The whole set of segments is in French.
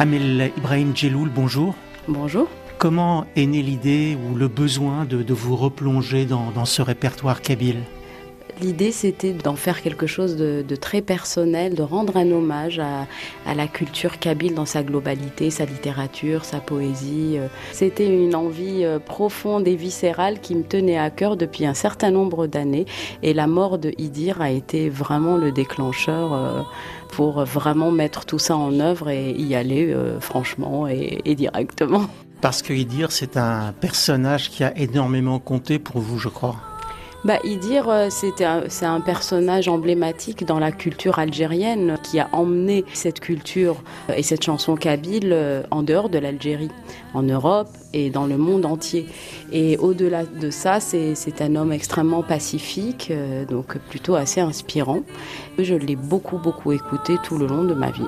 Amel Ibrahim Djeloul, bonjour. Bonjour. Comment est née l'idée ou le besoin de, vous replonger dans, ce répertoire kabyle? L'idée, c'était d'en faire quelque chose de, très personnel, de rendre un hommage à, la culture kabyle dans sa globalité, sa littérature, sa poésie. C'était une envie euh, profonde et viscérale qui me tenait à cœur depuis un certain nombre d'années. Et la mort de Idir a été vraiment le déclencheur euh, pour vraiment mettre tout ça en œuvre et y aller euh, franchement et, et directement. Parce que Idir, c'est un personnage qui a énormément compté pour vous, je crois. Bah, Idir, euh, c'est un, personnage emblématique dans la culture algérienne qui a emmené cette culture euh, et cette chanson kabyle euh, en dehors de l'Algérie, en Europe et dans le monde entier. Et au-delà de ça, c'est un homme extrêmement pacifique, donc plutôt assez inspirant. Je l'ai beaucoup, beaucoup écouté tout le long de ma vie.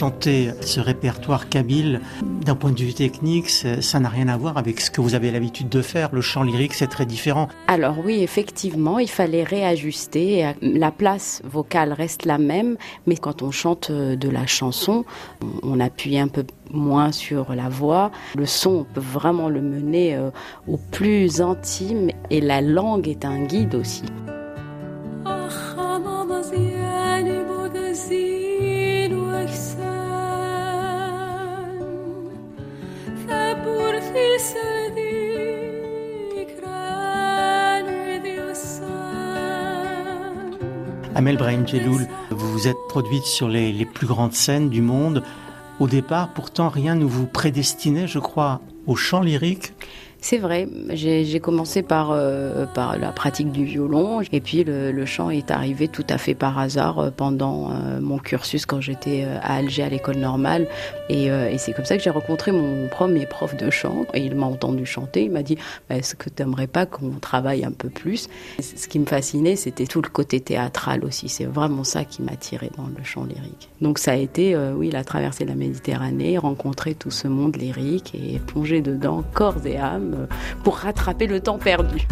Chanter ce répertoire kabyle, d'un point de vue technique, ça n'a rien à voir avec ce que vous avez l'habitude de faire. Le chant lyrique, c'est très différent. Alors oui, effectivement, il fallait réajuster. La place vocale reste la même, mais quand on chante de la chanson, on appuie un peu moins sur la voix. Le son, on peut vraiment le mener euh, au plus intime et la langue est un guide aussi. Amel Brahim Djeloul, vous vous êtes produite sur les plus grandes scènes du monde. Au départ, pourtant, rien ne vous prédestinait, je crois, au chant lyrique c'est vrai, j'ai commencé par, euh, par la pratique du violon et puis le, chant est arrivé tout à fait par hasard euh, pendant euh, mon cursus quand j'étais à Alger à l'école normale. Et, c'est comme ça que j'ai rencontré mon premier prof de chant et il m'a entendu chanter, il m'a dit bah, est-ce que tu n'aimerais pas qu'on travaille un peu plus? Ce qui me fascinait c'était tout le côté théâtral aussi, c'est vraiment ça qui m'a tiré dans le chant lyrique. Donc ça a été oui la traversée de la Méditerranée, rencontrer tout ce monde lyrique et plonger dedans corps et âme euh, pour rattraper le temps perdu.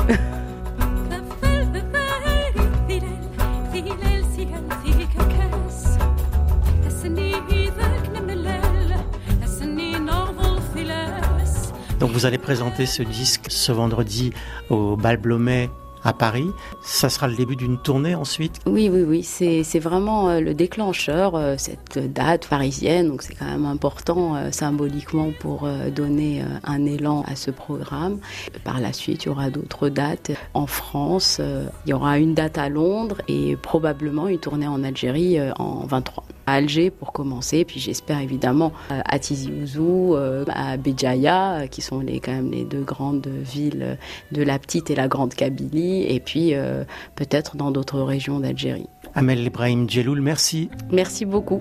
Donc vous allez présenter ce disque ce vendredi au Bal Blomet à Paris. Ça sera le début d'une tournée ensuite Oui, oui, oui. C'est vraiment euh, le déclencheur, euh, cette date parisienne. Donc c'est quand même important euh, symboliquement pour donner un élan à ce programme. Par la suite, il y aura d'autres dates en France. Il y aura une date à Londres et probablement une tournée en Algérie en 23 à Alger pour commencer, puis j'espère évidemment à Tizi Ouzou, à Béjaïa, qui sont les, quand même les deux grandes villes de la petite et la grande Kabylie, et puis euh, peut-être dans d'autres régions d'Algérie. Amel Ibrahim Djeloul, merci. Merci beaucoup.